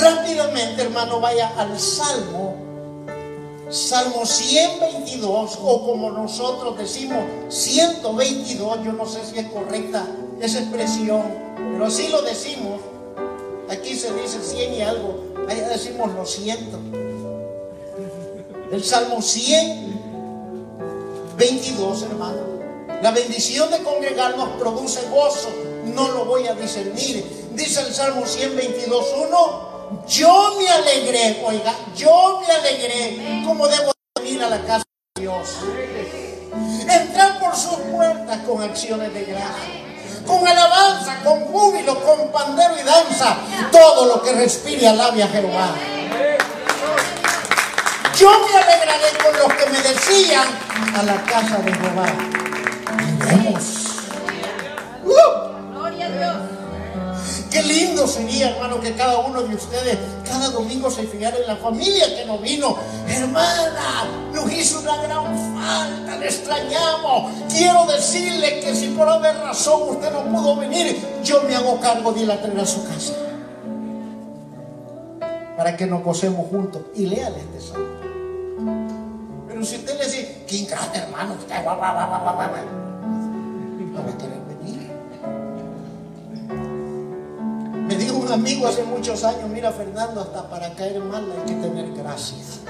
Rápidamente, hermano, vaya al Salmo, Salmo 122, o como nosotros decimos 122, yo no sé si es correcta esa expresión, pero así lo decimos. Aquí se dice 100 y algo, allá decimos lo siento. El Salmo 122, hermano. La bendición de congregarnos produce gozo, no lo voy a discernir. Dice el Salmo 122, 1, yo me alegré, oiga, yo me alegré, como debo venir a la casa de Dios. Entrar por sus puertas con acciones de gracia, con alabanza, con júbilo, con pandero y danza, todo lo que respire alabe a Jehová. Yo me alegraré con los que me decían a la casa de Jehová. Iremos. ¡Uh! Gloria a Dios. Qué lindo sería, hermano, que cada uno de ustedes cada domingo se fijara en la familia que nos vino. Hermana, nos hizo una gran falta, le extrañamos. Quiero decirle que si por haber razón usted no pudo venir, yo me hago cargo de ir a traer a su casa. Para que nos gocemos juntos. Y léale este salmo. Si usted le dice, qué ingrato hermano, usted va, va, va, va, va, va", no va a venir. Me dijo un amigo hace muchos años, mira Fernando, hasta para caer mal hay que tener gracias.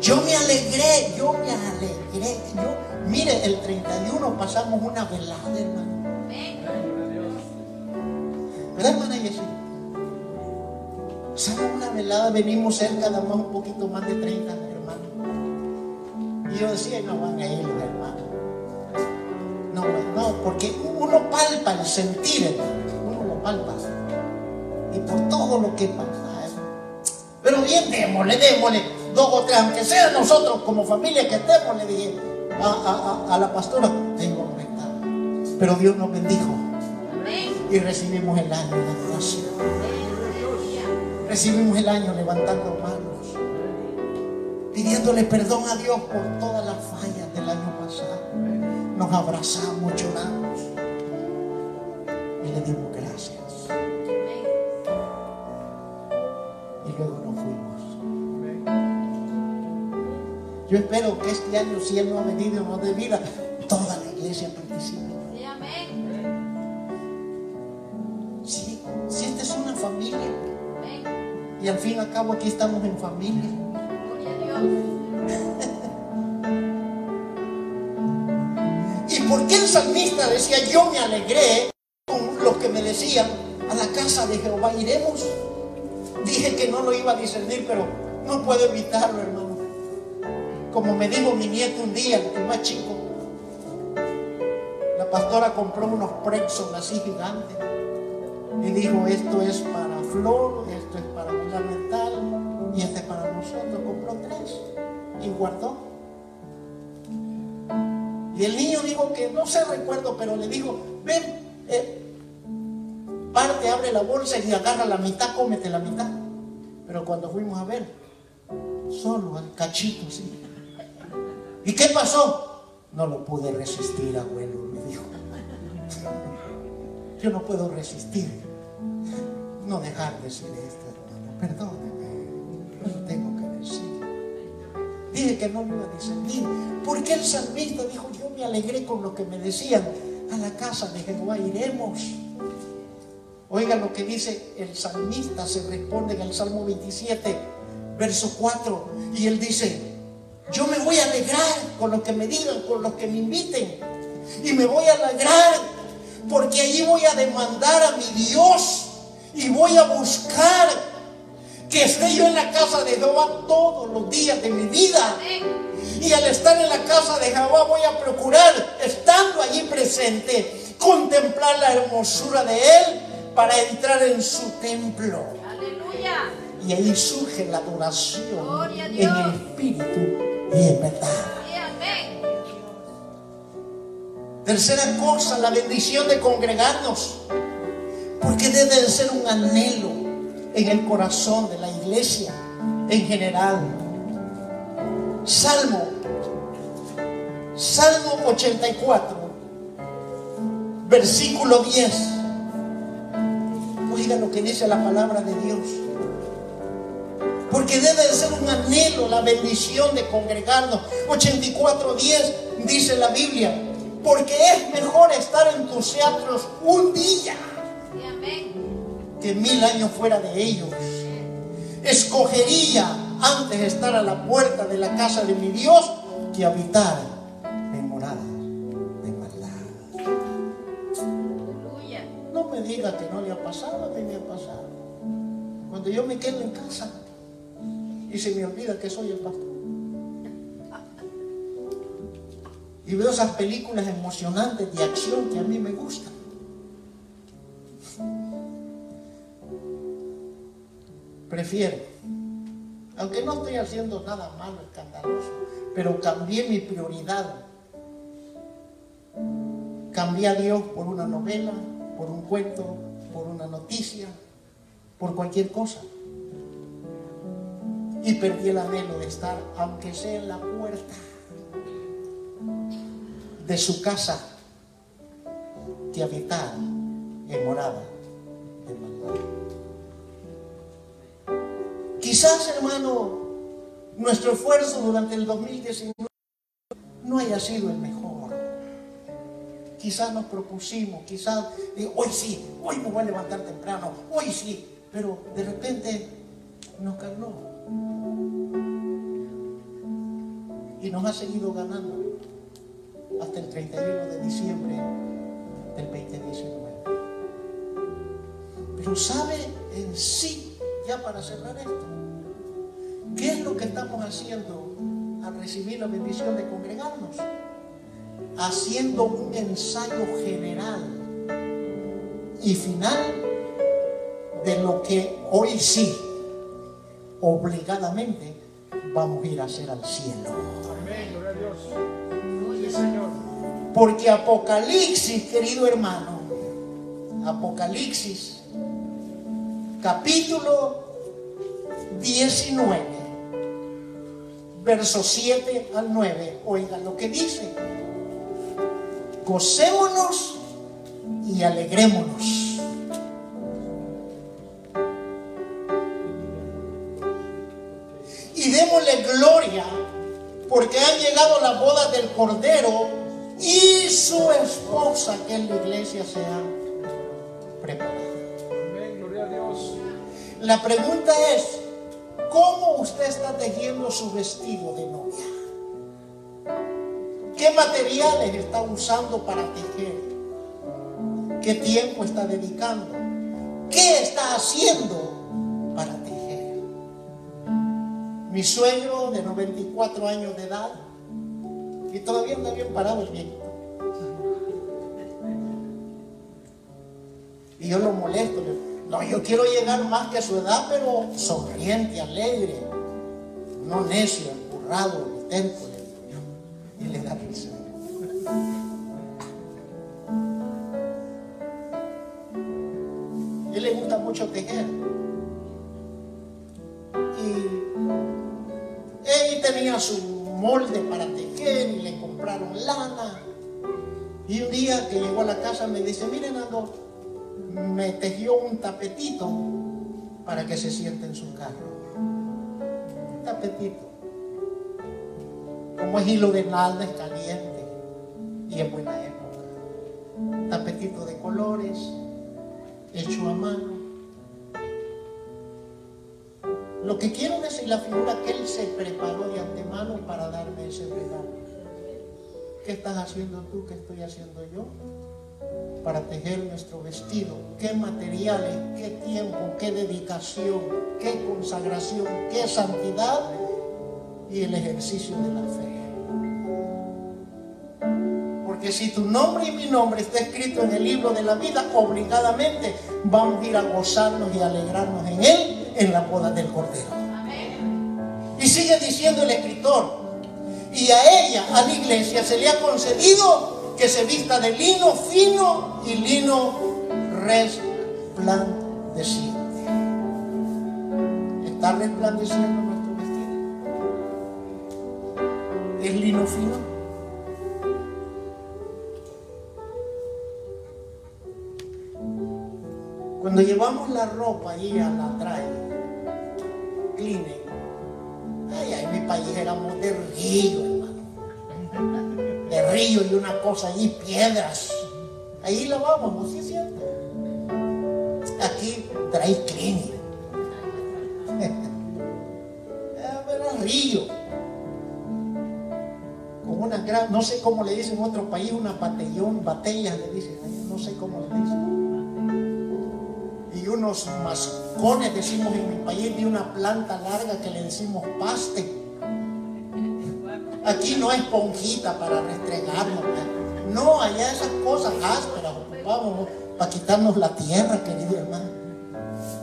Yo me alegré, yo me alegré. Yo, mire, el 31 pasamos una velada, hermano. ¿Verdad, hermana Yesenia? Pasamos una velada, venimos cerca, damos un poquito más de 30 hermanos. Y yo decía, no van a ir los hermanos. No, no, porque uno palpa el sentir. Uno lo palpa. Y por todo lo que pasa. ¿eh? Pero bien, démosle, démosle. Dos o tres, aunque sea nosotros como familia que estemos, le dije, a, a- a- a la pastora, a estar. Pero Dios nos bendijo Amén. y recibimos el año de adoración. Recibimos el año levantando manos, pidiéndole perdón a Dios por todas las fallas del año pasado. Nos abrazamos, lloramos y le dimos gracias. Y luego nos fuimos. Yo espero que este año, si Él no ha venido y nos dé vida, al fin y al cabo aquí estamos en familia. ¿Y por qué el salmista decía, yo me alegré con los que me decían, a la casa de Jehová iremos? Dije que no lo iba a discernir, pero no puedo evitarlo, hermano. Como me dijo mi nieto un día, el más chico, la pastora compró unos Prexon así gigantes y dijo, esto es para Flor, esto es para Pilar Mental y este es para nosotros. Compró tres y guardó. Y el niño dijo que no sé recuerdo, pero le dijo, ven, eh, parte, abre la bolsa y agarra la mitad, cómete la mitad. Pero cuando fuimos a ver, solo al cachito, sí. ¿Y qué pasó? No lo pude resistir, abuelo, me dijo. Yo no puedo resistir. No dejar de decir esto, hermano. Perdóneme. Lo tengo que decir. Dije que no lo iba a discernir. Porque el salmista dijo, yo me alegré con lo que me decían, a la casa de Jehová iremos. Oiga lo que dice el salmista, se responde en el Salmo 27, verso 4, y él dice, yo me voy a alegrar con lo que me digan, con los que me inviten, y me voy a alegrar porque allí voy a demandar a mi Dios y voy a buscar que esté yo en la casa de Jehová todos los días de mi vida. Y al estar en la casa de Jehová voy a procurar, estando allí presente, contemplar la hermosura de Él para entrar en su templo. Aleluya. Y ahí surge la adoración en el espíritu y en verdad. Tercera cosa, la bendición de congregarnos. Porque debe de ser un anhelo en el corazón de la iglesia en general. Salmo, Salmo 84, versículo 10. Oiga lo que dice la palabra de Dios. Porque debe de ser un anhelo la bendición de congregarnos. 84.10 dice la Biblia. Porque es mejor estar en tus teatros un día. Que mil años fuera de ellos. Escogería antes estar a la puerta de la casa de mi Dios que habitar en morada de maldad. No me diga que no le ha pasado, a mí me ha pasado. Cuando yo me quedo en casa y se me olvida que soy el pastor. Y veo esas películas emocionantes de acción que a mí me gustan. Prefiero, aunque no estoy haciendo nada malo, escandaloso, pero cambié mi prioridad Cambié a Dios por una novela, por un cuento, por una noticia, por cualquier cosa. Y perdí el anhelo de estar, aunque sea en la puerta de su casa, que habitar en morada de maldad. Quizás, hermano, nuestro esfuerzo durante el 2019 no haya sido el mejor. Quizás nos propusimos, quizás hoy sí, hoy me voy a levantar temprano, hoy sí, pero de repente nos ganó. Y nos ha seguido ganando hasta el 31 de diciembre del 2019. Pero sabe en sí, ya para cerrar esto, ¿qué es lo que estamos haciendo al recibir la bendición de congregarnos? haciendo un ensayo general y final de lo que hoy sí, obligadamente, vamos a ir a hacer al cielo. Amén, gloria a Dios. Señor. Porque Apocalipsis, querido hermano, Apocalipsis, capítulo 19, versos 7 al 9, oigan lo que dice. Gocémonos y alegrémonos. Y démosle gloria porque han llegado las bodas del Cordero y su esposa, que en la iglesia se ha preparado. La pregunta es, ¿cómo usted está tejiendo su vestido de novia? ¿Qué materiales está usando para tejer? ¿Qué tiempo está dedicando? ¿Qué está haciendo para tejer? Mi suegro de 94 años de edad y todavía anda bien parado el viejito. Y yo lo molesto. le- No, yo quiero llegar más que a su edad, pero sonriente, alegre. No necio, empurrado, terco. le. Y le da risa. Él le gusta mucho tejer. Y él tenía su molde para tejer y le compraron lana. Y un día que llegó a la casa me dice, miren Nando, me tejió un tapetito para que se siente en su carro. Un tapetito. Como es hilo de nalda, es caliente y en buena época. Un tapetito de colores, hecho a mano. Lo que quiero decir, la figura que él se preparó de antemano para darme ese regalo. ¿Qué estás haciendo tú? ¿Qué estoy haciendo yo? Para tejer nuestro vestido. ¿Qué materiales? ¿Qué tiempo? ¿Qué dedicación? ¿Qué consagración? ¿Qué santidad? Y el ejercicio de la fe. Porque si tu nombre y mi nombre está escrito en el libro de la vida, obligadamente vamos a ir a gozarnos y alegrarnos en él en la boda del Cordero. Y sigue diciendo el escritor, y a ella, a la iglesia, se le ha concedido que se vista de lino fino y lino resplandeciente. ¿Está resplandeciendo nuestro vestido? ¿Es lino fino? Cuando llevamos la ropa allí a la trae, cleaning, Ay, ay, mi país éramos de río, río y una cosa allí, piedras. Ahí lavábamos, ¿sí es cierto? Aquí, dry cleaning. Era río. Con una gran, no sé cómo le dicen en otro país, una batellón, batallas le dicen, no sé cómo le dicen y unos mascones, decimos en mi país, de una planta larga que le decimos paste. Aquí no es esponjita para restregarnos. ¿verdad? No, allá esas cosas ásperas ocupamos para quitarnos la tierra, querido hermano.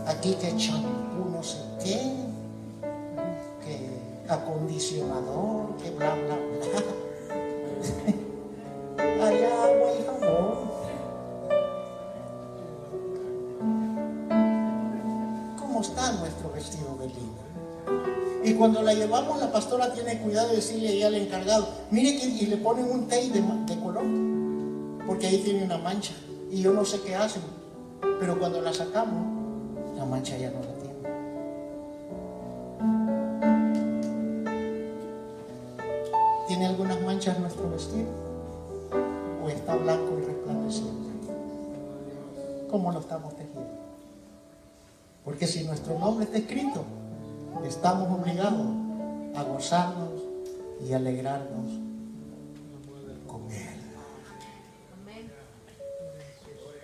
Aquí que champú, no sé qué, que acondicionador, que bla, bla, bla. Allá agua y jabón. cómo está nuestro vestido de lino. Y cuando la llevamos, la pastora tiene cuidado de decirle ahí al encargado, mire que y le ponen un tape de, color, porque ahí tiene una mancha. Y yo no sé qué hacen, pero cuando la sacamos, la mancha ya no la tiene. ¿Tiene algunas manchas nuestro vestido? ¿O está blanco y resplandeciente? ¿Cómo lo estamos tejiendo? Porque si nuestro nombre está escrito, estamos obligados a gozarnos y alegrarnos con Él.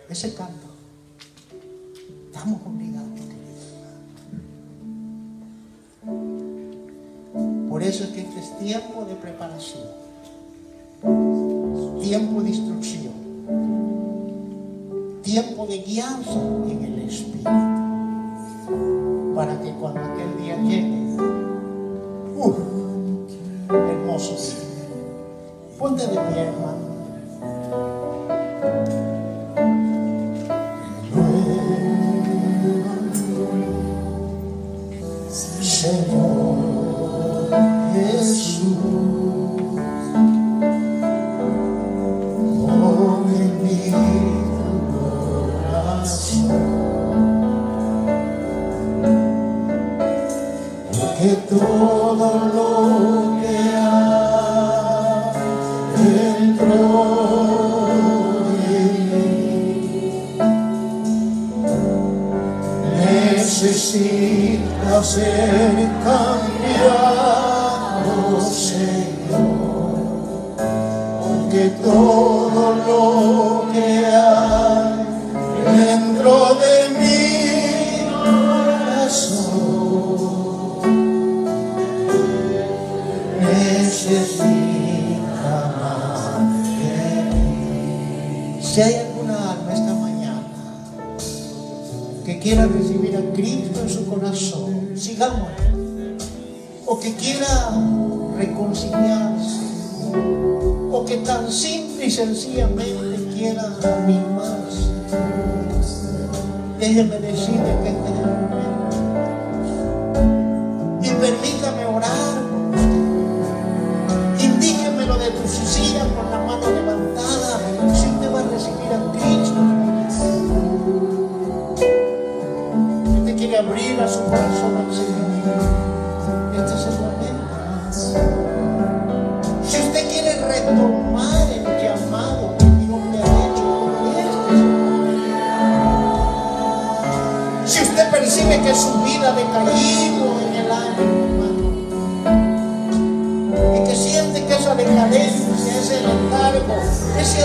Ese canto, estamos obligados. Por eso es que este es tiempo de preparación, tiempo de instrucción, tiempo de guianza en el Espíritu para que cuando aquel día llegue, ¡uf! hermoso día, Ponte de pie, hermano.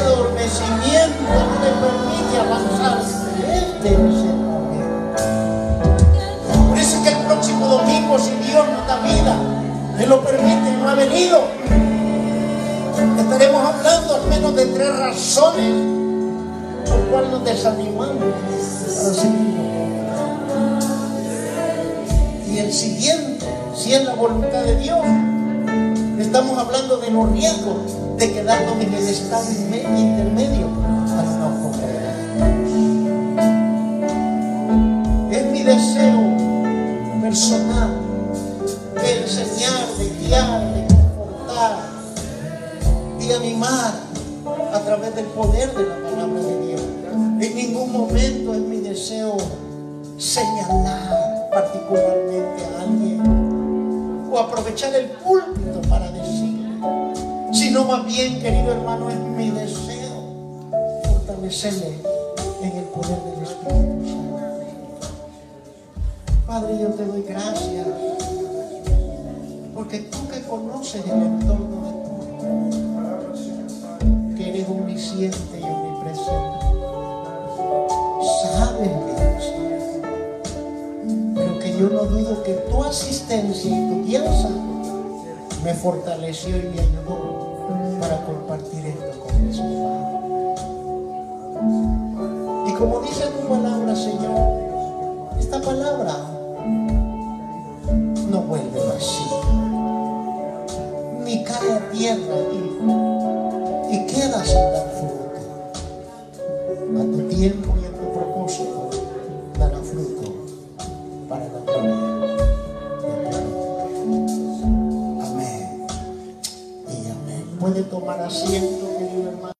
Adormecimiento no le permite avanzar, este es el momento. Por eso es que el próximo domingo, si Dios nos da vida, me lo permite, no ha venido. Estaremos hablando al menos de tres razones por cual nos desanimamos para seguir. Y el siguiente, si es la voluntad de Dios, estamos hablando de los riesgos de quedarnos en el estado intermedio al no congregar. Es mi deseo personal de enseñar, de guiar, de confortar, de animar a través del poder de la palabra de Dios. En ningún momento es mi deseo señalar particularmente a alguien o aprovechar el púlpito para sino más bien, querido hermano, es mi deseo fortalecerle en el poder del Espíritu Santo. Padre, yo te doy gracias porque tú que conoces el entorno de tu que eres omnisciente y omnipresente, sabes pero que yo no dudo que tu asistencia y tu guianza me fortaleció y me ayudó para compartir esto con hermanos. Y como dice tu palabra, Señor, esta palabra no vuelve vacía, ni cae a tierra y queda sin dar fruto. A tu tiempo tomar asiento.